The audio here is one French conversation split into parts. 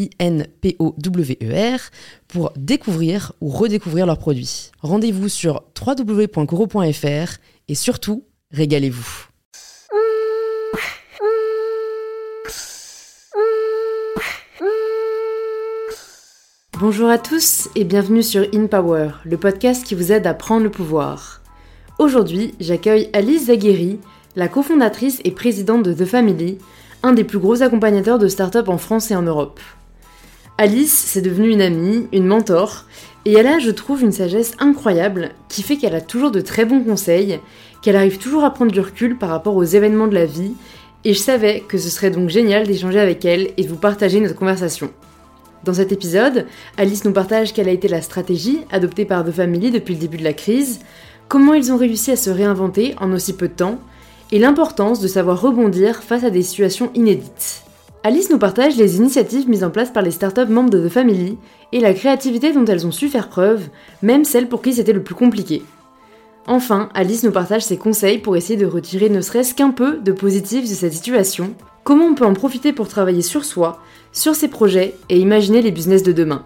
I-N-P-O-W-E-R, pour découvrir ou redécouvrir leurs produits. Rendez-vous sur www.coro.fr et surtout, régalez-vous. Bonjour à tous et bienvenue sur In Power, le podcast qui vous aide à prendre le pouvoir. Aujourd'hui, j'accueille Alice Zagueri, la cofondatrice et présidente de The Family, un des plus gros accompagnateurs de start-up en France et en Europe. Alice, c'est devenue une amie, une mentor, et elle a, je trouve, une sagesse incroyable qui fait qu'elle a toujours de très bons conseils, qu'elle arrive toujours à prendre du recul par rapport aux événements de la vie, et je savais que ce serait donc génial d'échanger avec elle et de vous partager notre conversation. Dans cet épisode, Alice nous partage quelle a été la stratégie adoptée par The Family depuis le début de la crise, comment ils ont réussi à se réinventer en aussi peu de temps, et l'importance de savoir rebondir face à des situations inédites. Alice nous partage les initiatives mises en place par les startups membres de The Family et la créativité dont elles ont su faire preuve, même celles pour qui c'était le plus compliqué. Enfin, Alice nous partage ses conseils pour essayer de retirer ne serait-ce qu'un peu de positif de cette situation, comment on peut en profiter pour travailler sur soi, sur ses projets et imaginer les business de demain.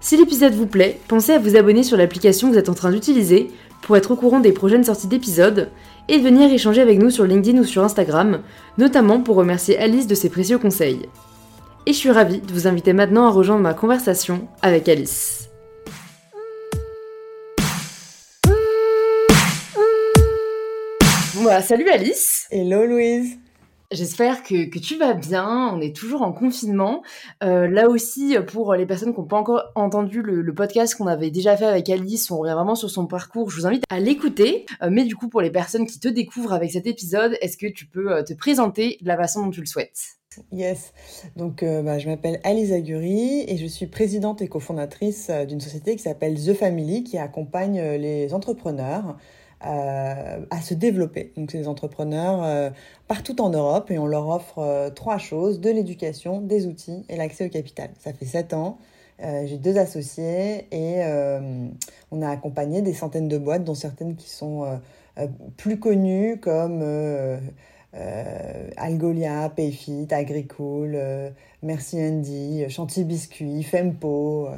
Si l'épisode vous plaît, pensez à vous abonner sur l'application que vous êtes en train d'utiliser pour être au courant des prochaines sorties d'épisodes et venir échanger avec nous sur LinkedIn ou sur Instagram, notamment pour remercier Alice de ses précieux conseils. Et je suis ravie de vous inviter maintenant à rejoindre ma conversation avec Alice. Voilà, salut Alice Hello Louise J'espère que, tu vas bien. On est toujours en confinement. Euh, là aussi, pour les personnes qui n'ont pas encore entendu le, podcast qu'on avait déjà fait avec Alice, on revient vraiment sur son parcours. Je vous invite à l'écouter. Euh, mais du coup, pour les personnes qui te découvrent avec cet épisode, est-ce que tu peux euh, te présenter de la façon dont tu le souhaites? Yes. Donc, bah, je m'appelle Alice Aguri et je suis présidente et cofondatrice d'une société qui s'appelle The Family, qui accompagne les entrepreneurs euh, à se développer. Donc, c'est des entrepreneurs euh, partout en Europe et on leur offre euh, trois choses de l'éducation, des outils et l'accès au capital. Ça fait sept ans. J'ai deux associés et on a accompagné des centaines de boîtes, dont certaines qui sont plus connues comme Algolia, Payfit, Agricool, Merci Andy, Chantilly Biscuit, Fempo,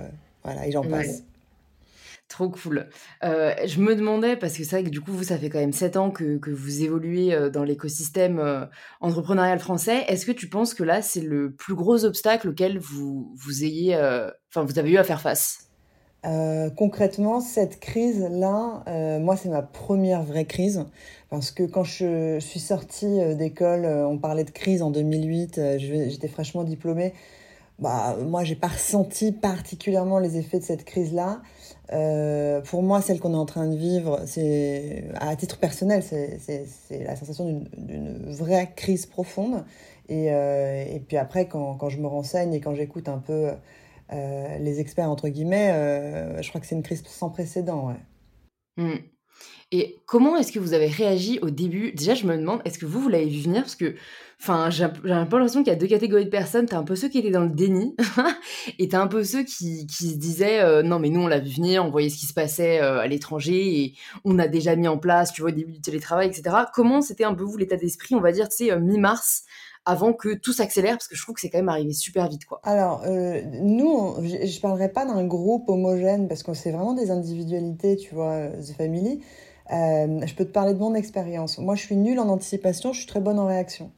voilà, et j'en passe. Trop cool. Euh, je me demandais, parce que c'est vrai que du coup, vous, ça fait quand même 7 ans que, que vous évoluez euh, dans l'écosystème euh, entrepreneurial français. Est-ce que tu penses que là, c'est le plus gros obstacle auquel vous, vous ayez, vous avez eu à faire face? Concrètement, cette crise-là, moi, c'est ma première vraie crise. Parce que quand je, suis sortie d'école, on parlait de crise en 2008, j'étais fraîchement diplômée. Bah, moi, j'ai pas ressenti particulièrement les effets de cette crise-là. Euh, pour moi, celle qu'on est en train de vivre, c'est à titre personnel, c'est la sensation d'une vraie crise profonde. Et, euh, puis après, quand, je me renseigne et quand j'écoute un peu euh, les experts, entre guillemets, je crois que c'est une crise sans précédent. Mmh. Et comment est-ce que vous avez réagi au début? Déjà, je me demande, est-ce que vous, vous l'avez vu venir? Parce que, enfin, j'ai un peu l'impression qu'il y a deux catégories de personnes. T'as un peu ceux qui étaient dans le déni, et t'as un peu ceux qui, qui se disaient, euh, non, mais nous, on l'a vu venir, on voyait ce qui se passait euh, à l'étranger, et on a déjà mis en place, tu vois, au début du télétravail, etc. Comment c'était un peu, vous, l'état d'esprit, on va dire, tu sais, euh, mi-mars avant que tout s'accélère? Parce que je trouve que c'est quand même arrivé super vite quoi. Alors nous je, je parlerai pas d'un groupe homogène parce que c'est vraiment des individualités tu vois The Family je peux te parler de mon expérience. Moi, je suis nulle en anticipation, je suis très bonne en réaction.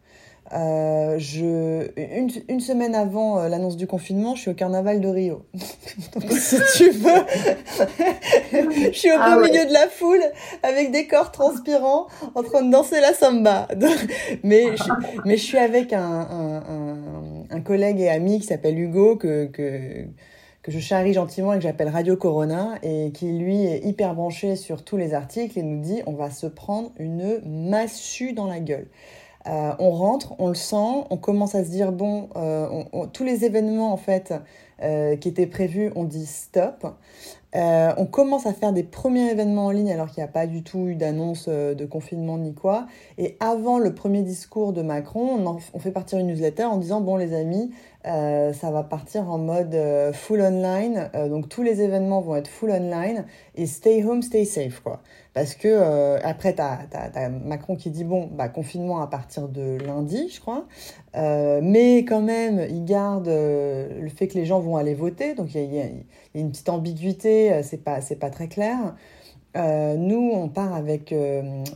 Euh, je, une, une, semaine avant euh, l'annonce du confinement, je suis au carnaval de Rio. Donc, si tu veux, je suis au ah beau milieu de la foule avec des corps transpirants en train de danser la samba. mais, je, mais je suis avec un, un, un, un collègue et ami qui s'appelle Hugo que, que, que je charrie gentiment et que j'appelle Radio Corona et qui lui est hyper branché sur tous les articles et nous dit on va se prendre une massue dans la gueule. Euh, on rentre, on le sent, on commence à se dire bon, euh, tous les événements en fait euh, qui étaient prévus, on dit stop. on commence à faire des premiers événements en ligne alors qu'il n'y a pas du tout eu d'annonce de confinement ni quoi. Et avant le premier discours de Macron, on, on, fait partir une newsletter en disant bon les amis, ça va partir en mode full online. donc tous les événements vont être full online et stay home, stay safe quoi. Parce que euh, après, tu as, Macron qui dit bon, bah, confinement à partir de lundi, je crois. Euh, mais quand même, il garde euh, le fait que les gens vont aller voter. Donc il y, a, une petite ambiguïté, c'est pas, pas très clair. Nous, on part avec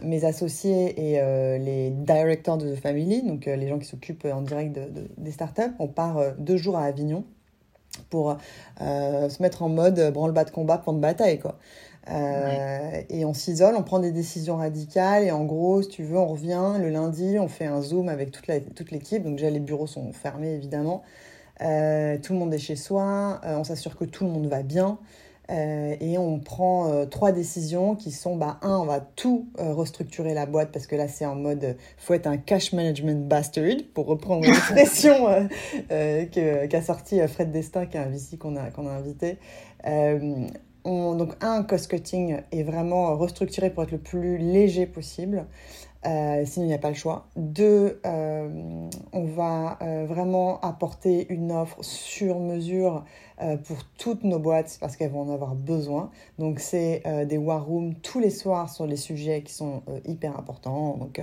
mes associés et les directeurs de The Family, donc les gens qui s'occupent en direct de, des startups. On part deux jours à Avignon pour se mettre en mode branle-bas de combat, plan de bataille, quoi. Euh, et on s'isole, on prend des décisions radicales et en gros, si tu veux, on revient le lundi, on fait un zoom avec toute l'équipe. Donc déjà, les bureaux sont fermés évidemment. Euh, tout le monde est chez soi, euh, on s'assure que tout le monde va bien. Et on prend trois décisions qui sont, bah, un, on va tout restructurer la boîte parce que là, c'est en mode, faut être un cash management bastard, pour reprendre l'expression qu'a sorti Fred Destin, qui est un VC qu'on a, qu'on a invité donc un, cost cutting est vraiment restructuré pour être le plus léger possible. Euh, sinon, il n'y a pas le choix. Deux, euh, on va euh, vraiment apporter une offre sur mesure pour toutes nos boîtes parce qu'elles vont en avoir besoin. Donc, c'est des war rooms tous les soirs sur les sujets qui sont hyper importants. Donc,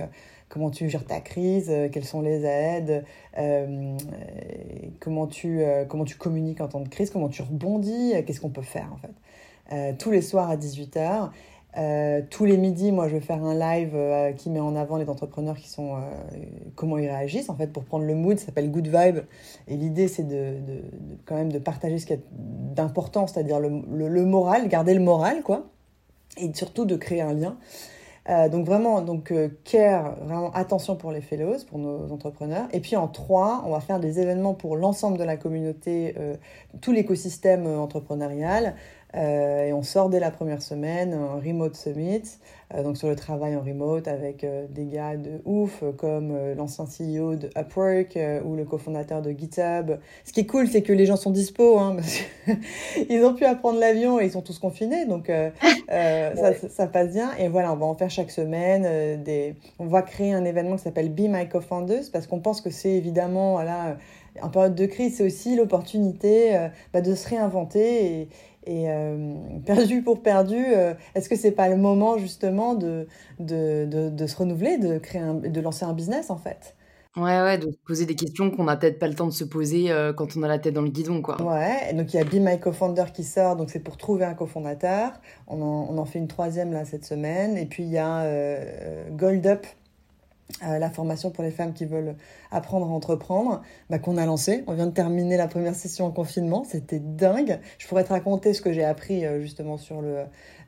comment tu gères ta crise, quelles sont les aides, comment, tu, comment tu communiques en temps de crise, comment tu rebondis, qu'est-ce qu'on peut faire en fait. Tous les soirs à 18h. Euh, tous les midis, moi, je vais faire un live euh, qui met en avant les entrepreneurs qui sont comment ils réagissent en fait pour prendre le mood. Ça s'appelle Good Vibe. Et l'idée, c'est de, quand même de partager ce qui est d'important, c'est-à-dire le, le, moral, garder le moral, quoi, et surtout de créer un lien. donc vraiment, donc care, vraiment attention pour les fellows, pour nos entrepreneurs. Et puis en trois, on va faire des événements pour l'ensemble de la communauté, tout l'écosystème entrepreneurial. Euh, et on sort dès la première semaine un remote summit, euh, donc sur le travail en remote avec euh, des gars de ouf comme l'ancien CEO de Upwork ou le cofondateur de GitHub. Ce qui est cool, c'est que les gens sont dispo, hein, parce qu'ils ont pu apprendre l'avion et ils sont tous confinés, donc ça, ça, passe bien. Et voilà, on va en faire chaque semaine. des... On va créer un événement qui s'appelle Be My Co-Founders parce qu'on pense que c'est évidemment voilà, en période de crise, c'est aussi l'opportunité bah, de se réinventer et, et euh, perdu pour perdu, euh, est-ce que c'est pas le moment justement de, de, de, se renouveler, de, créer de lancer un business en fait? Ouais, ouais, de se poser des questions qu'on n'a peut-être pas le temps de se poser euh, quand on a la tête dans le guidon, quoi. Ouais, donc il y a Be My Co-Founder qui sort, donc c'est pour trouver un cofondateur. On en, on en fait une troisième là cette semaine. Et puis il y a Gold Up, euh, la formation pour les femmes qui veulent apprendre à entreprendre, bah, qu'on a lancé. On vient de terminer la première session en confinement, c'était dingue. Je pourrais te raconter ce que j'ai appris euh, justement sur euh,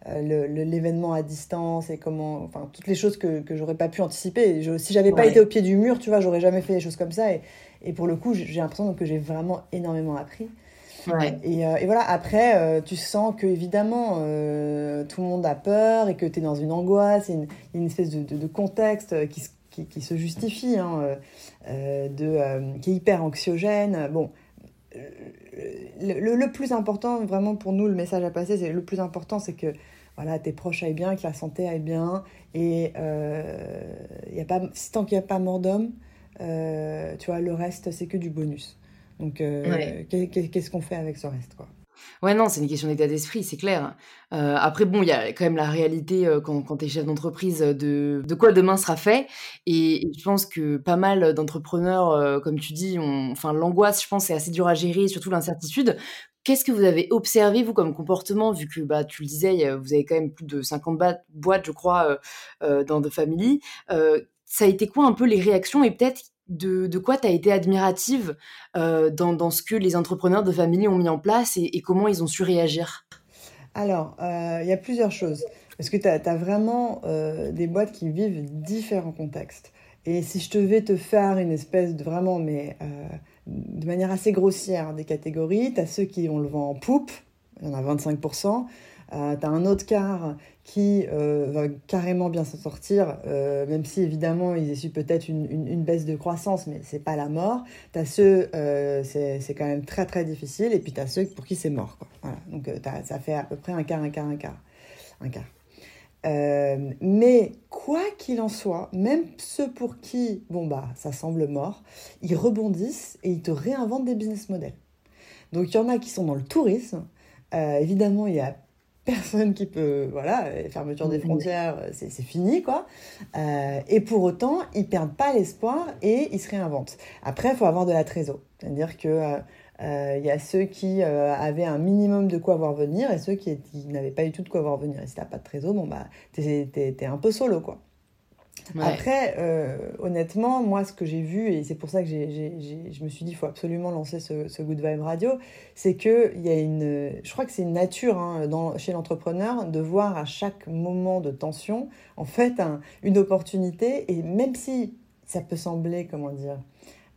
le, l'événement à distance et comment, enfin toutes les choses que, que j'aurais pas pu anticiper. Je, si j'avais pas été au pied du mur, tu vois, j'aurais jamais fait des choses comme ça. Et, et pour le coup, j'ai l'impression que j'ai vraiment énormément appris. Et, et, voilà, après, tu sens que évidemment, tout le monde a peur et que tu es dans une angoisse, a une, espèce de, de, de contexte qui se qui, se justifie, hein, euh, euh, de, euh, qui est hyper anxiogène. Bon, le, plus important, vraiment pour nous, le message à passer, c'est le plus important, c'est que voilà, tes proches aillent bien, que la santé aille bien. Et y a pas, tant qu'il n'y a pas mort d'homme, tu vois, le reste, c'est que du bonus. Donc, qu'est-ce qu'on fait avec ce reste, quoi? Ouais, non, c'est une question d'état d'esprit, c'est clair. Euh, après, bon, il y a quand même la réalité euh, quand, quand tu es chef d'entreprise de, de quoi demain sera fait. Et, je pense que pas mal d'entrepreneurs, euh, comme tu dis, enfin, l'angoisse, je pense, c'est assez dur à gérer, surtout l'incertitude. Qu'est-ce que vous avez observé, vous, comme comportement, vu que bah, tu le disais, vous avez quand même plus de 50 boîtes, je crois, dans The Family. ça a été quoi un peu les réactions et peut-être de, quoi tu as été admirative dans, ce que les entrepreneurs de famille ont mis en place et, comment ils ont su réagir? Alors, il y a plusieurs choses. Parce que tu as, vraiment des boîtes qui vivent différents contextes. Et si je te vais te faire une espèce de vraiment, mais de manière assez grossière, des catégories, tu as ceux qui ont le vent en poupe, il y en a 25%. Euh, tu as un autre quart qui euh, va carrément bien s'en sortir, euh, même si évidemment ils essuient peut-être une, une, baisse de croissance, mais c'est pas la mort. Tu as ceux, c'est quand même très très difficile, et puis tu as ceux pour qui c'est mort. Quoi. Voilà. Donc ça fait à peu près un quart, un quart, un quart. Un quart. mais quoi qu'il en soit, même ceux pour qui, bon bah, ça semble mort, ils rebondissent et ils te réinventent des business models. Donc il y en a qui sont dans le tourisme. évidemment, il y a personne qui peut, voilà, fermeture des frontières, c'est fini, quoi. Euh, et pour autant, ils perdent pas l'espoir et ils se réinventent. Après, il faut avoir de la trésor. C'est-à-dire que euh, euh, il y a ceux qui avaient un minimum de quoi voir venir et ceux qui, n'avaient pas du tout de quoi voir venir. Et si t'as pas de trésor, bon bah, t'es es, un peu solo, quoi. Après, euh, honnêtement, moi, ce que j'ai vu, et c'est pour ça que je me suis dit, il faut absolument lancer ce, Good Vibe Radio, c'est qu'il y a une. Je crois que c'est une nature hein, chez l'entrepreneur de voir à chaque moment de tension, en fait, une opportunité, et même si ça peut sembler, comment dire,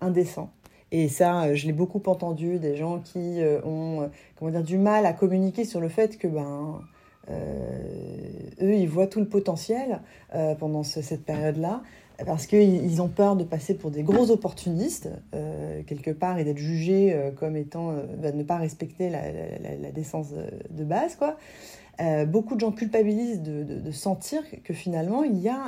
indécent. Et ça, je l'ai beaucoup entendu, des gens qui euh, ont, comment dire, du mal à communiquer sur le fait que, ben, euh, eux, ils voient tout le potentiel euh, pendant cette période-là parce qu'ils ont peur de passer pour des gros opportunistes, euh, quelque part, et d'être jugés comme étant, de ne pas respecter la, décence de, base, quoi. beaucoup de gens culpabilisent de, sentir que finalement,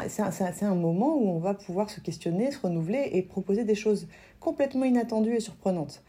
c'est un, moment où on va pouvoir se questionner, se renouveler et proposer des choses complètement inattendues et surprenantes.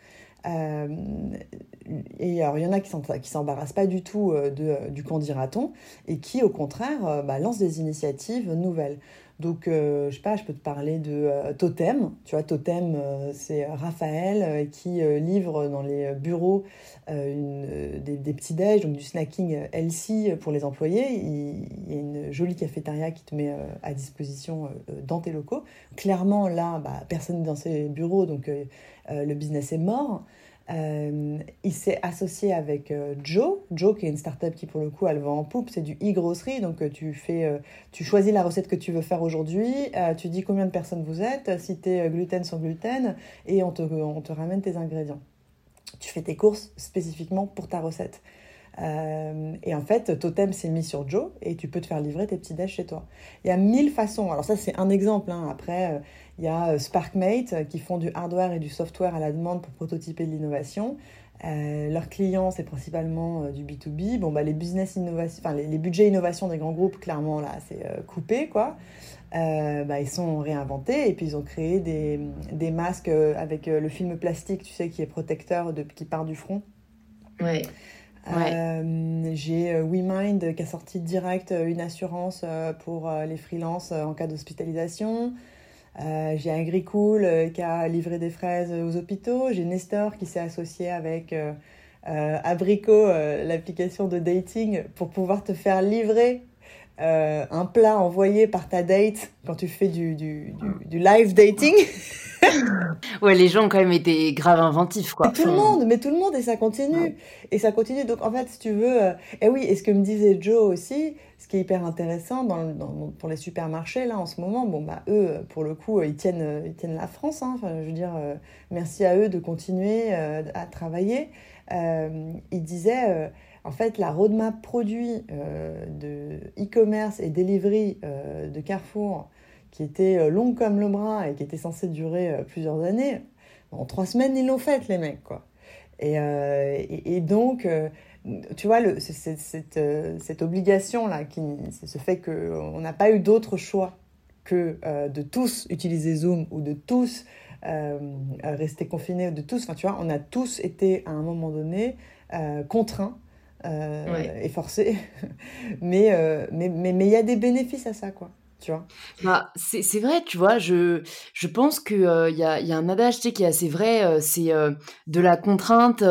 Euh, et alors, il y en a qui s'embarrassent pas du tout euh, euh, du candidaton et qui, au contraire, bah, lancent des initiatives nouvelles. Donc, je sais pas, je peux te parler de Totem. Tu vois, Totem, c'est Raphaël qui livre dans les bureaux des, petits déj, donc du snacking healthy pour les employés. Il, y a une jolie cafétéria qui te met à disposition dans tes locaux. Clairement, là, bah, personne dans ces bureaux, donc le business est mort. Euh, il s'est associé avec euh, Joe, Joe qui est une startup qui pour le coup elle va en poupe, c'est du e-grocery, donc euh, tu fais, tu choisis la recette que tu veux faire aujourd'hui, tu dis combien de personnes vous êtes, si tu es gluten sans gluten, et on te, on te ramène tes ingrédients. Tu fais tes courses spécifiquement pour ta recette. et en fait, Totem s'est mis sur Joe et tu peux te faire livrer tes petits déj chez toi. Il y a mille façons. Alors ça, c'est un exemple. Hein. Après, il y a euh, SparkMate euh, qui font du hardware et du software à la demande pour prototyper de l'innovation. Euh, leurs clients, c'est principalement du B2B. Bon, bah, les business innovation, enfin, les, budgets innovation des grands groupes, clairement, là, c'est coupé, quoi. bah, ils sont réinventés et puis ils ont créé des, des masques avec le film plastique, tu sais, qui est protecteur, de, qui part du front. Ouais. J'ai WeMind qui a sorti direct une assurance pour les freelances en cas d'hospitalisation. Euh, j'ai Agricool euh, qui a livré des fraises aux hôpitaux. J'ai Nestor qui s'est associé avec euh, Abrico, l'application de dating, pour pouvoir te faire livrer un plat envoyé par ta date quand tu fais du, du, du, live dating. ouais, les gens ont quand même été grave inventifs, quoi. tout le monde, mais tout le monde, et ça continue. Et ça continue. Donc, en fait, si tu veux. et oui, et ce que me disait Joe aussi, ce qui est hyper intéressant dans, pour les supermarchés, là, en ce moment, bon, bah, eux, pour le coup, ils tiennent, ils tiennent la France. Hein. Enfin, je veux dire, euh, merci à eux de continuer euh, à travailler. Euh, ils disaient, en fait, la roadmap produit de e-commerce et delivery de Carrefour, qui était longue comme le bras et qui était censée durer plusieurs années, en trois semaines, ils l'ont faite, les mecs, quoi. Et, donc tu vois, cette, euh, obligation-là, qui, ce fait qu'on n'a pas eu d'autre choix que euh, de tous utiliser Zoom ou de tous euh, rester confinés, de tous, enfin tu vois, on a tous été à un moment donné contraints et forcés. mais il mais, y a des bénéfices à ça, quoi. tu vois. Bah, c'est vrai, tu vois, je, je pense qu'il euh, y, a, y a un adage tu sais, qui est assez vrai, euh, c'est euh, de la contrainte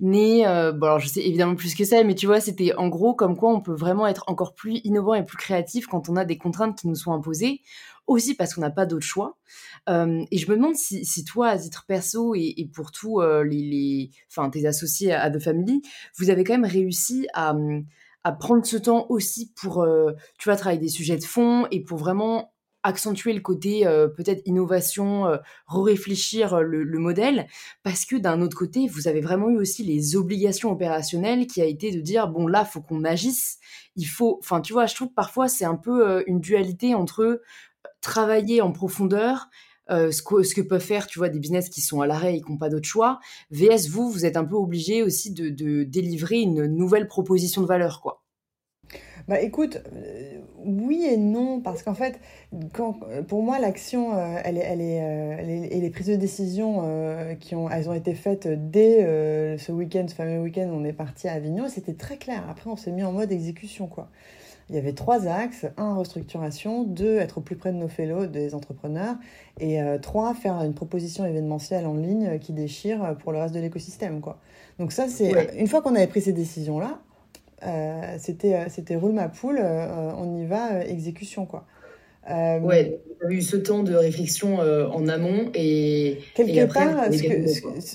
née, bon alors je sais évidemment plus que ça, mais tu vois, c'était en gros comme quoi on peut vraiment être encore plus innovant et plus créatif quand on a des contraintes qui nous sont imposées, aussi parce qu'on n'a pas d'autre choix. et je me demande si, toi, à titre perso et, pour tous les, les, tes associés à, à The Family, vous avez quand même réussi à prendre ce temps aussi pour, euh, tu vois, travailler des sujets de fond et pour vraiment accentuer le côté euh, peut-être innovation, euh, réfléchir le, le, modèle, parce que d'un autre côté, vous avez vraiment eu aussi les obligations opérationnelles qui a été de dire bon là, faut qu'on agisse, il faut, enfin tu vois, je trouve que parfois c'est un peu une dualité entre travailler en profondeur euh, ce, que, peuvent faire, tu vois, des business qui sont à l'arrêt et qui n'ont pas d'autre choix. VS, vous, vous êtes un peu obligé aussi de, délivrer une nouvelle proposition de valeur, quoi. Bah écoute, euh, oui et non, parce qu'en fait, pour moi, l'action, euh, elle, est, elle est, et les prises de décision qui ont, elles ont été faites dès ce week-end, ce fameux week-end, on est parti à Avignon, c'était très clair. Après, on s'est mis en mode exécution, quoi il y avait trois axes. Un, restructuration. Deux, être au plus près de nos fellows, des entrepreneurs. Et euh, trois, faire une proposition événementielle en ligne qui déchire pour le reste de l'écosystème. Quoi. Donc ça, c'est... Une fois qu'on avait pris ces décisions-là, euh, c'était, euh, c'était roule ma poule, on y va, exécution. quoi. Euh, ouais, tu eu ce temps de réflexion en amont et. Quelque part,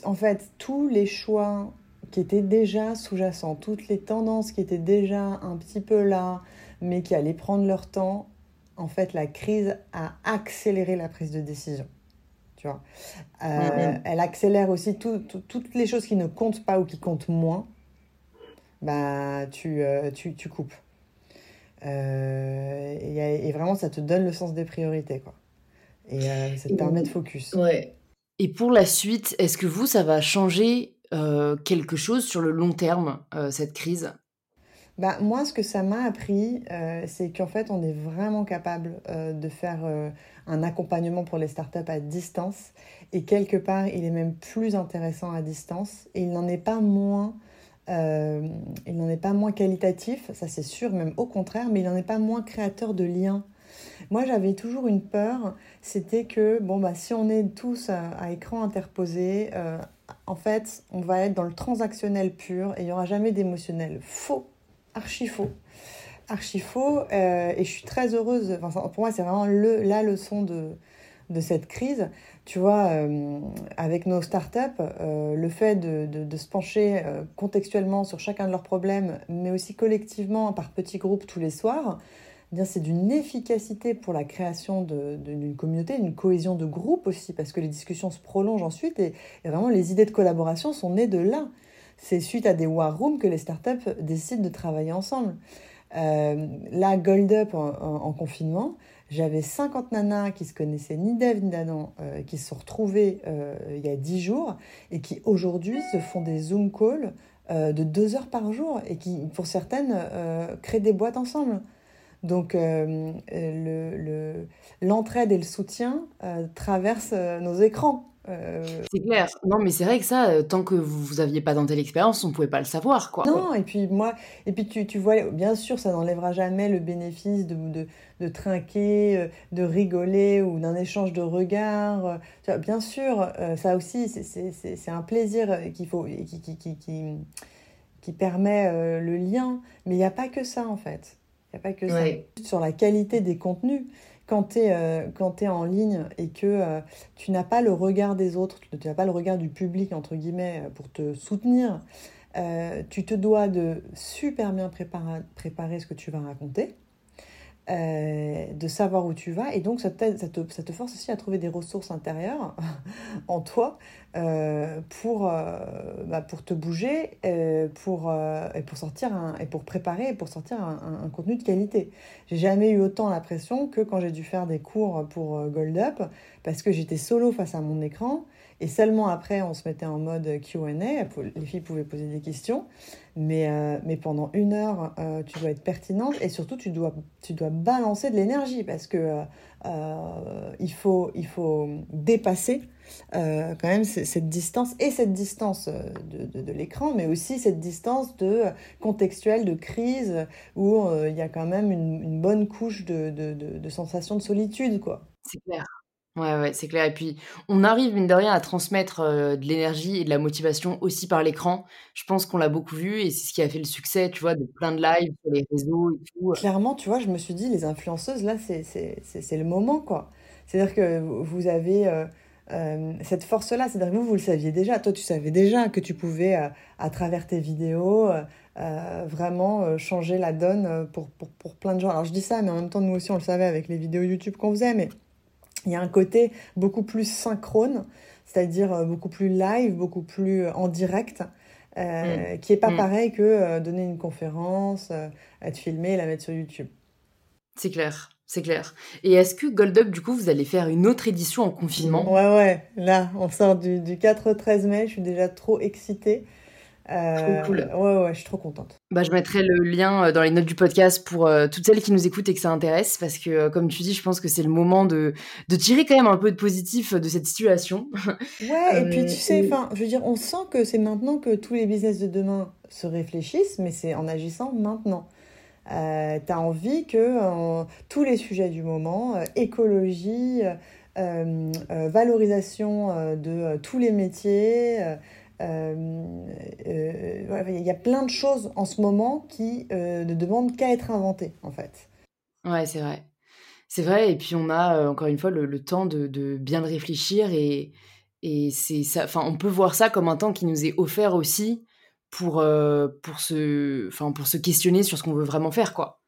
en fait, tous les choix qui étaient déjà sous-jacents, toutes les tendances qui étaient déjà un petit peu là, mais qui allaient prendre leur temps, en fait, la crise a accéléré la prise de décision. Tu vois euh. Elle accélère aussi toutes les choses qui ne comptent pas ou qui comptent moins. Bah, tu, euh, tu, tu, coupes. Euh, et, et, vraiment, ça te donne le sens des priorités. Quoi. Et ça te permet de focus. Ouais. Et pour la suite, est-ce que vous, ça va changer quelque chose sur le long terme, cette crise? Bah, moi, ce que ça m'a appris, euh, c'est qu'en fait, on est vraiment capable euh, de faire euh, un accompagnement pour les startups à distance. Et quelque part, il est même plus intéressant à distance. Et il n'en est pas moins, il n'en est pas moins qualitatif, ça c'est sûr, même au contraire, mais il n'en est pas moins créateur de liens. Moi, j'avais toujours une peur, c'était que, bon, bah, si on est tous à, à écran interposé, en fait, on va être dans le transactionnel pur et il n'y aura jamais d'émotionnel. Faux archi faux. Archi faux. Euh, et je suis très heureuse. Enfin, pour moi, c'est vraiment le, la leçon de, de cette crise. Tu vois, euh, avec nos startups, euh, le fait de, de, se pencher contextuellement sur chacun de leurs problèmes, mais aussi collectivement par petits groupes tous les soirs, eh c'est d'une efficacité pour la création d'une communauté, d'une cohésion de groupe aussi, parce que les discussions se prolongent ensuite et vraiment les idées de collaboration sont nées de là c'est suite à des war rooms que les startups décident de travailler ensemble. Euh, là, Gold Up en, confinement, j'avais 50 nanas qui se connaissaient ni d'Eve ni d'Adam, euh, qui se sont retrouvées euh, il y a 10 jours et qui aujourd'hui se font des Zoom calls de 2 heures par jour et qui, pour certaines, créent des boîtes ensemble. Donc l'entraide le, et le soutien traversent nos écrans. Euh, c'est clair. Non, mais c'est vrai que ça, euh, tant que vous n'aviez pas tenté l'expérience, on ne pouvait pas le savoir, quoi. Non, et puis moi, et puis tu, tu vois, bien sûr, ça n'enlèvera jamais le bénéfice de, de, de, trinquer, euh, de rigoler ou d'un échange de regards. Bien sûr, ça aussi, c'est un plaisir qu'il faut, qui, qui, qui, qui, qui permet le lien. Mais il n'y a pas que ça, en fait. Il n'y a pas que ça. Sur la qualité des contenus quand tu es, euh, en ligne et que euh, tu n'as pas le regard des autres, tu n'as pas le regard du public, entre guillemets, euh, pour te soutenir, tu te dois de super bien préparer, préparer ce que tu vas raconter. Euh, de savoir où tu vas et donc ça, ça, te, ça te force aussi à trouver des ressources intérieures en toi euh, pour, euh, bah, pour te bouger pour, et pour sortir et pour préparer et pour sortir un, contenu de qualité. J'ai jamais eu autant l'impression que quand j'ai dû faire des cours pour Gold Up parce que j'étais solo face à mon écran Et seulement après, on se mettait en mode QA. Les filles pouvaient poser des questions. Mais, euh, mais pendant une heure, euh, tu dois être pertinente et surtout, tu dois, tu dois balancer de l'énergie parce que euh, il, faut, il faut dépasser quand même cette distance et cette distance de, de, l'écran, mais aussi cette distance de contextuelle, de crise, où il y a quand même une, bonne couche de, de, sensation de solitude. C'est clair. Ouais, ouais, c'est clair. Et puis, on arrive, mine de rien, à transmettre de l'énergie et de la motivation aussi par l'écran. Je pense qu'on l'a beaucoup vu et c'est ce qui a fait le succès, tu vois, de plein de lives sur les réseaux et tout. Clairement, tu vois, je me suis dit, les influenceuses, là, c'est le moment, quoi. C'est-à-dire que vous avez cette force-là. C'est-à-dire que vous, vous le saviez déjà. Toi, tu savais déjà que tu pouvais, à travers tes vidéos, vraiment changer la donne pour, pour, pour plein de gens. Alors, je dis ça, mais en même temps, nous aussi, on le savait avec les vidéos YouTube qu'on faisait, mais il y a un côté beaucoup plus synchrone, c'est-à-dire euh, beaucoup plus live, beaucoup plus euh, en direct, euh, mm. qui est pas mm. pareil que donner une conférence, être filmé et la mettre sur YouTube. C'est clair. C'est clair. Et est-ce que Gold Up, du coup, vous allez faire une autre édition en confinement? Ouais, ouais. Là, on sort du, du 4-13 mai. Je suis déjà trop excitée. Trop cool. Euh, ouais, ouais, je suis trop contente. Bah, je mettrai le lien euh, dans les notes du podcast pour euh, toutes celles qui nous écoutent et que ça intéresse, parce que, comme tu dis, je pense que c'est le moment de, de tirer quand même un peu de positif de cette situation. Ouais, et puis tu sais, enfin, je veux dire, on sent que c'est maintenant que tous les business de demain se réfléchissent, mais c'est en agissant maintenant. Euh, tu as envie que tous les sujets du moment, écologie, valorisation de tous les métiers, euh, euh, il y a plein de choses en ce moment qui euh, ne demandent qu'à être inventées, en fait. Ouais, c'est vrai. C'est vrai, et puis on a encore une fois le, temps de, bien réfléchir et, c'est. Enfin, on peut voir ça comme un temps qui nous est offert aussi pour pour se, pour se questionner sur ce qu'on veut vraiment faire, quoi.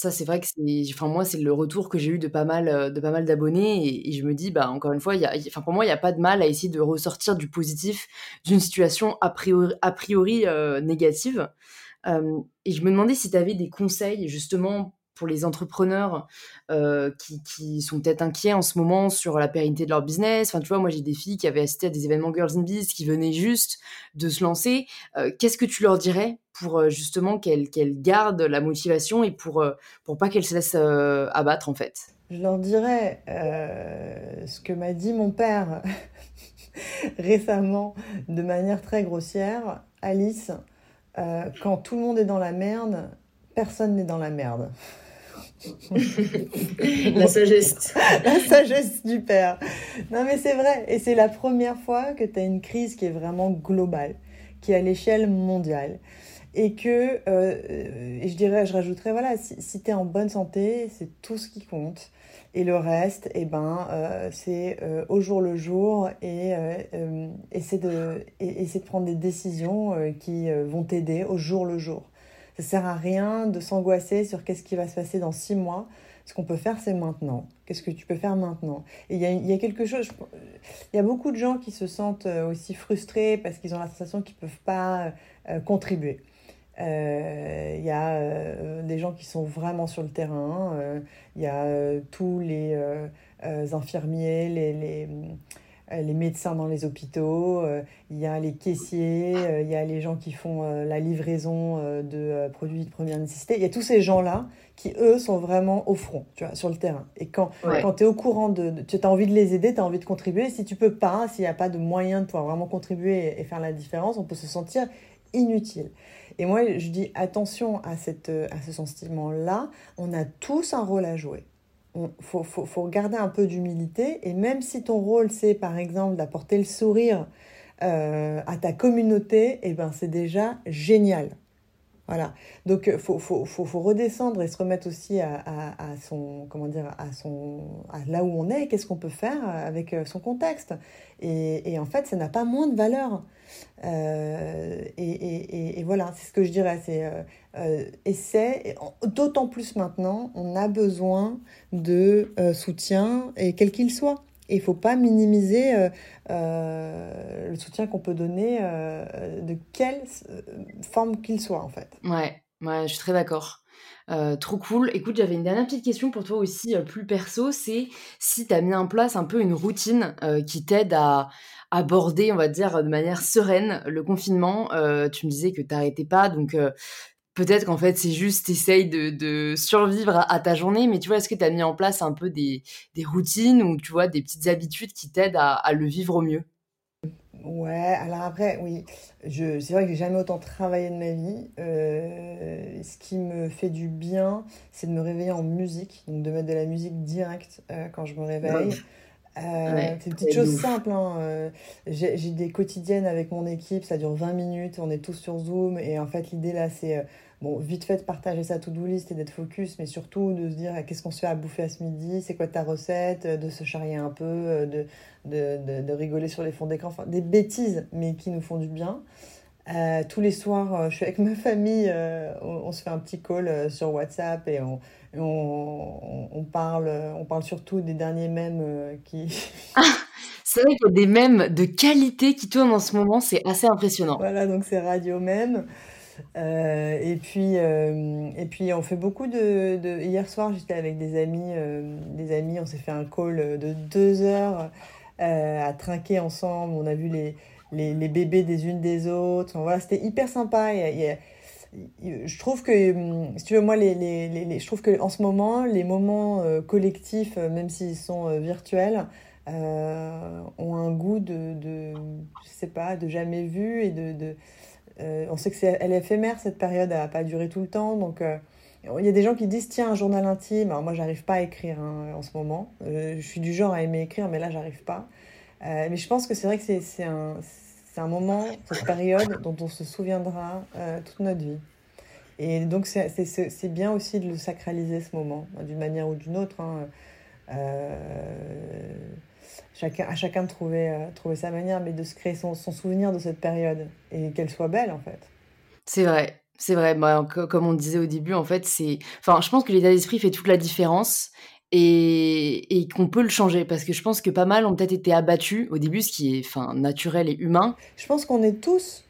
Ça, c'est vrai que c'est, enfin moi, c'est le retour que j'ai eu de pas mal, euh, de pas mal d'abonnés, et, je me dis, bah encore une fois, y a, enfin pour moi, il n'y a pas de mal à essayer de ressortir du positif d'une situation a priori, euh, négative. Et je me demandais si tu avais des conseils justement pour les entrepreneurs euh, qui, qui, sont peut-être inquiets en ce moment sur la pérennité de leur business. Enfin, tu vois, moi, j'ai des filles qui avaient assisté à des événements Girls in Biz qui venaient juste de se lancer. Qu'est-ce que tu leur dirais? Pour euh, justement qu'elles qu'elles gardent la motivation et pour, pour pas qu'elles se laissent abattre, en fait Je leur dirais ce que m'a dit mon père récemment de manière très grossière. Alice, quand tout le monde est dans la merde, personne n'est dans la merde. la sagesse. la sagesse du père. Non, mais c'est vrai. Et c'est la première fois que tu as une crise qui est vraiment globale, qui est à l'échelle mondiale. Et que, euh, et je dirais, je rajouterais, voilà, si, si tu es en bonne santé, c'est tout ce qui compte. Et le reste, eh ben, euh, c'est euh, au jour le jour et essayer de, essayer de prendre des décisions qui vont t'aider au jour le jour. Ça sert à rien de s'angoisser sur qu'est-ce qui va se passer dans six mois. Ce qu'on peut faire, c'est maintenant. Qu'est-ce que tu peux faire maintenant? Et il y a, y a, quelque chose. Il y a beaucoup de gens qui se sentent euh, aussi frustrés parce qu'ils ont la sensation qu'ils ne peuvent pas euh, contribuer. Euh, il y a des gens qui sont vraiment sur le terrain. Il y a tous les infirmiers, les, les euh, les médecins dans les hôpitaux, euh, il y a les caissiers, euh, il y a les gens qui font la livraison de produits de première nécessité. Il y a tous ces gens-là qui, eux, sont vraiment au front, tu vois, sur le terrain. Et quand, quand tu es au courant de, Tu as envie de les aider, tu as envie de contribuer. Si tu peux pas, s'il n'y a pas de moyen de pouvoir vraiment contribuer et, faire la différence, on peut se sentir inutile. Et moi, je dis attention à, cette, à ce sentiment-là. On a tous un rôle à jouer il faut, faut, faut, garder un peu d'humilité. Et même si ton rôle, c'est par exemple d'apporter le sourire euh, à ta communauté, eh ben, c'est déjà génial. Voilà. Donc, il faut, faut, faut, faut, redescendre et se remettre aussi à, son, comment dire, à son, là où on est, qu'est-ce qu'on peut faire avec euh, son contexte. Et, en fait, ça n'a pas moins de valeur. Euh, et, voilà, c'est ce que je dirais. C'est euh, euh d'autant plus maintenant, on a besoin de soutien, et quel qu'il soit. Et il ne faut pas minimiser euh, euh, le soutien qu'on peut donner euh, de quelle forme qu'il soit, en fait. Ouais, ouais, je suis très d'accord. trop cool. Écoute, j'avais une dernière petite question pour toi aussi, plus perso, c'est si tu as mis en place un peu une routine qui t'aide à, aborder, on va dire, de manière sereine le confinement. tu me disais que tu n'arrêtais pas, donc peut-être qu'en fait, c'est juste, t'essayes de, de survivre à, ta journée, mais tu vois, est-ce que tu as mis en place un peu des, des, routines ou tu vois, des petites habitudes qui t'aident à, à, le vivre au mieux? Ouais, alors après, oui, je, c'est vrai que j'ai jamais autant travaillé de ma vie. Euh, ce qui me fait du bien, c'est de me réveiller en musique, donc de mettre de la musique directe euh, quand je me réveille. Euh, c'est une petite chose simple. Hein. Euh, j'ai, j'ai des quotidiennes avec mon équipe, ça dure 20 minutes, on est tous sur Zoom. Et en fait, l'idée là, c'est euh, bon, vite fait de partager sa to-do list et d'être focus, mais surtout de se dire qu'est-ce qu'on se fait à bouffer à ce midi, c'est quoi ta recette, de se charrier un peu, de, de, de, de rigoler sur les fonds d'écran, enfin, des bêtises, mais qui nous font du bien. Euh, tous les soirs, je suis avec ma famille, euh, on, on, se fait un petit call sur WhatsApp et on, on, on, parle, on parle surtout des derniers mèmes euh, qui. Ah, c'est vrai qu'il y a des mèmes de qualité qui tournent en ce moment, c'est assez impressionnant. Voilà, donc c'est radio mème. Euh, et, puis, euh, et puis, on fait beaucoup de. de... Hier soir, j'étais avec des amis, euh, des amis, on s'est fait un call de deux heures euh, à trinquer ensemble. On a vu les, les, les, bébés des unes des autres. Voilà, c'était hyper sympa. Je trouve que, hum, si tu veux, moi, les, les, je trouve qu'en ce moment, les moments euh, collectifs, euh, même s'ils sont euh, virtuels, ont un goût de, de, je sais pas, de jamais vu et de, de on sait que c'est elle est éphémère cette période, elle va pas durer tout le temps, donc il y a des gens qui disent tiens un journal intime. Alors moi j'arrive pas à écrire hein, en ce moment. je suis du genre à aimer écrire, mais là j'arrive pas. Mais je pense que c'est vrai que c'est un un moment, cette période dont on se souviendra euh, toute notre vie. Et donc, c'est bien aussi de le sacraliser, ce moment, d'une manière ou d'une autre. Hein. Euh, chacun, à chacun de trouver, euh, trouver sa manière, mais de se créer son, son souvenir de cette période et qu'elle soit belle, en fait. C'est vrai. C'est vrai, bah, comme on disait au début, en fait, c'est. Enfin, je pense que l'état d'esprit fait toute la différence et, et qu'on peut le changer parce que je pense que pas mal ont peut-être été abattus au début, ce qui est enfin naturel et humain. Je pense qu'on est tous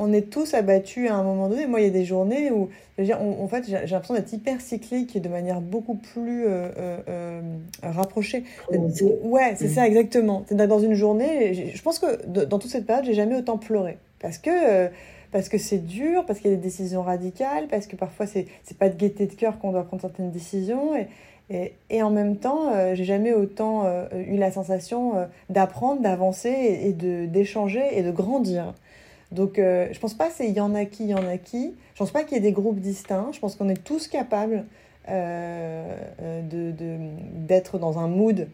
on est tous abattus à un moment donné. Moi, il y a des journées où, dire, en fait, j'ai l'impression d'être hyper cyclique et de manière beaucoup plus euh, euh, euh rapprochée. Ouais, c'est mmh. ça, exactement. C'est dans une journée, je pense que dans toute cette période, j'ai jamais autant pleuré. Parce que euh, parce que c'est dur, parce qu'il y a des décisions radicales, parce que parfois c'est c'est pas de gaieté de cœur qu'on doit prendre certaines décisions et, et, en même temps, euh, j'ai jamais autant euh, eu la sensation euh, d'apprendre, d'avancer et, d'échanger et de grandir. Donc, je pense pas c'est il y en a qui, il y en a qui. Je pense pas qu'il y ait des groupes distincts. Je pense qu'on est tous capables euh, de d'être dans un mood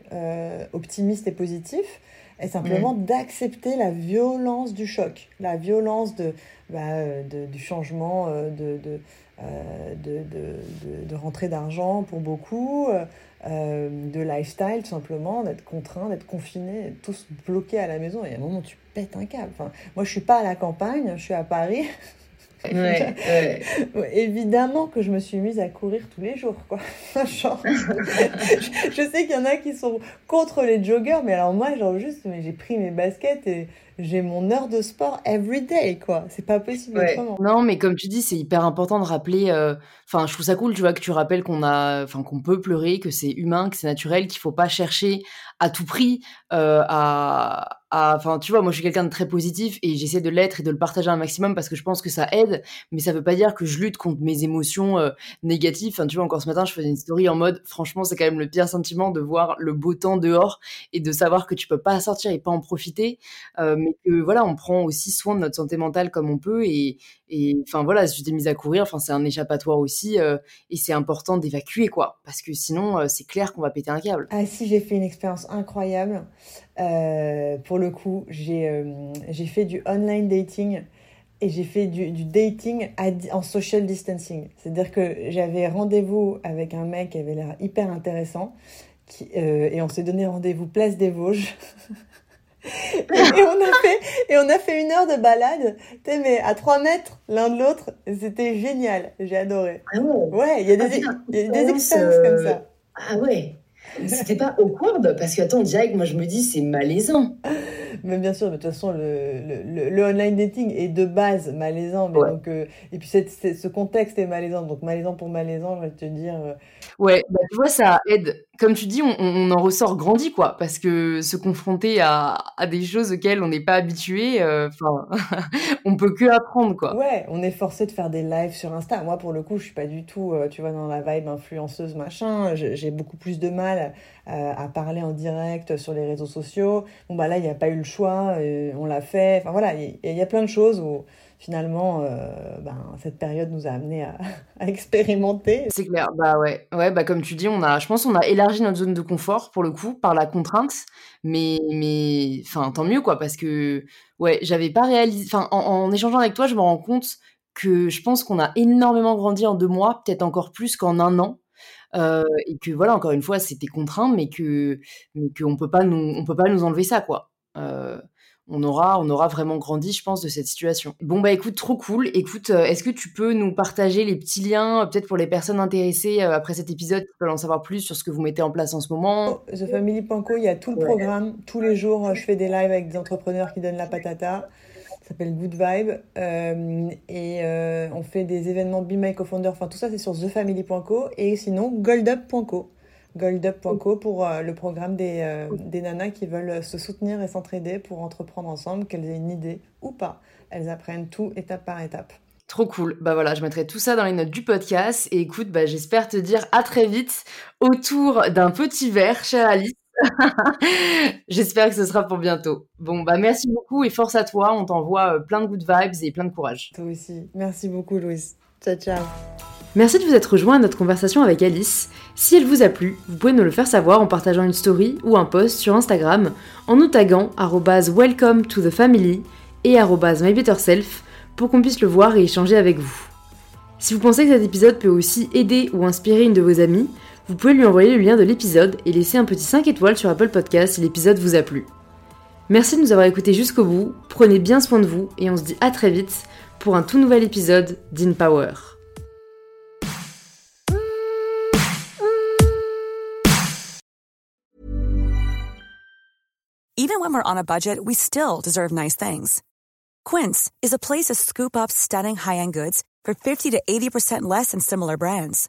optimiste et positif et simplement mmh. d'accepter la violence du choc, la violence de, bah, de du changement de, de euh, de, de, de, de rentrée d'argent pour beaucoup, euh, de lifestyle tout simplement, d'être contraint, d'être confiné, tous bloqués à la maison. Et à un moment, tu pètes un câble. Enfin, moi, je suis pas à la campagne, je suis à Paris. Ouais, ouais. Évidemment que je me suis mise à courir tous les jours, quoi. genre, je, je, sais qu'il y en a qui sont contre les joggers, mais alors moi, genre juste, mais j'ai pris mes baskets et j'ai mon heure de sport every day, quoi. C'est pas possible ouais. autrement. Non, mais comme tu dis, c'est hyper important de rappeler. Euh, enfin, euh, je trouve ça cool, tu vois, que tu rappelles qu'on a, enfin, qu'on peut pleurer, que c'est humain, que c'est naturel, qu'il faut pas chercher à tout prix euh, à enfin tu vois moi je suis quelqu'un de très positif et j'essaie de l'être et de le partager un maximum parce que je pense que ça aide mais ça veut pas dire que je lutte contre mes émotions euh, négatives enfin tu vois encore ce matin je faisais une story en mode franchement c'est quand même le pire sentiment de voir le beau temps dehors et de savoir que tu peux pas sortir et pas en profiter euh, mais que voilà on prend aussi soin de notre santé mentale comme on peut et enfin voilà si je t'ai mise à courir enfin c'est un échappatoire aussi euh, et c'est important d'évacuer quoi parce que sinon euh, c'est clair qu'on va péter un câble ah si j'ai fait une expérience incroyable euh, pour le coup, j'ai euh, fait du online dating et j'ai fait du, dating en social distancing. C'est-à-dire que j'avais rendez-vous avec un mec qui avait l'air hyper intéressant qui, et on s'est donné rendez-vous place des Vosges. et, et, on a fait, et on a fait une heure de balade, mais à 3 mètres l'un de l'autre. C'était génial. J'ai adoré. Ah ouais. ouais, il y a des, ah, il y a des expériences comme ça. Ah ouais. C'était pas awkward parce que attends, direct, moi je me dis c'est malaisant. Mais bien sûr, de toute façon, le, le, online dating est de base malaisant. Mais donc, euh, et puis ce contexte est malaisant. Donc, malaisant pour malaisant, je vais te dire. Euh, ouais, bah, tu vois, ça aide. Comme tu dis, on, en ressort grandi, quoi. Parce que se confronter à, à des choses auxquelles on n'est pas habitué, euh, enfin, on peut que apprendre, quoi. Ouais, on est forcé de faire des lives sur Insta. Moi, pour le coup, je suis pas du tout, tu vois, dans la vibe influenceuse, machin. J'ai beaucoup plus de mal à parler en direct sur les réseaux sociaux. Bon, bah là, il n'y a pas eu le choix, on l'a fait. Enfin voilà, il y, a plein de choses où finalement, euh, ben, cette période nous a amené à, expérimenter. C'est clair, bah ouais, ouais, bah comme tu dis, on a, je pense, on a élargi notre zone de confort pour le coup par la contrainte, mais, mais, tant mieux quoi, parce que, ouais, j'avais pas réalisé, enfin, en, échangeant avec toi, je me rends compte que je pense qu'on a énormément grandi en deux mois, peut-être encore plus qu'en un an. Euh, et que voilà, encore une fois, c'était contraint, mais que mais qu'on peut pas nous on peut pas nous enlever ça quoi. Euh, on aura, on aura vraiment grandi, je pense, de cette situation. Bon bah écoute, trop cool. Écoute, est-ce que tu peux nous partager les petits liens, peut-être pour les personnes intéressées après cet épisode, qui veulent en savoir plus sur ce que vous mettez en place en ce moment? The Family Panko, il y a tout le programme. Tous les jours, je fais des lives avec des entrepreneurs qui donnent la patata s'appelle Good Vibe. Euh, et euh, on fait des événements Be My Co-Founder. Enfin, tout ça, c'est sur thefamily.co. Et sinon, goldup.co. Goldup.co pour euh, le programme des, des nanas qui veulent se soutenir et s'entraider pour entreprendre ensemble, qu'elles aient une idée ou pas. Elles apprennent tout étape par étape. Trop cool. Bah voilà, je mettrai tout ça dans les notes du podcast. Et écoute, bah, j'espère te dire à très vite autour d'un petit verre, chère Alice. J'espère que ce sera pour bientôt. Bon, bah merci beaucoup et force à toi. On t'envoie euh, plein de good vibes et plein de courage. Toi aussi. Merci beaucoup, Louise. Ciao, ciao. Merci de vous être rejoint à notre conversation avec Alice. Si elle vous a plu, vous pouvez nous le faire savoir en partageant une story ou un post sur Instagram en nous taguant welcome to the family et mybetterself pour qu'on puisse le voir et échanger avec vous. Si vous pensez que cet épisode peut aussi aider ou inspirer une de vos amies, vous pouvez lui envoyer le lien de l'épisode et laisser un petit 5 étoiles sur Apple Podcast si l'épisode vous a plu. Merci de nous avoir écoutés jusqu'au bout, prenez bien soin de vous et on se dit à très vite pour un tout nouvel épisode d'InPower. Even when we're on a budget, we still deserve nice things. Quince is a place to scoop up stunning high-end goods for 50 to 80% less than similar brands.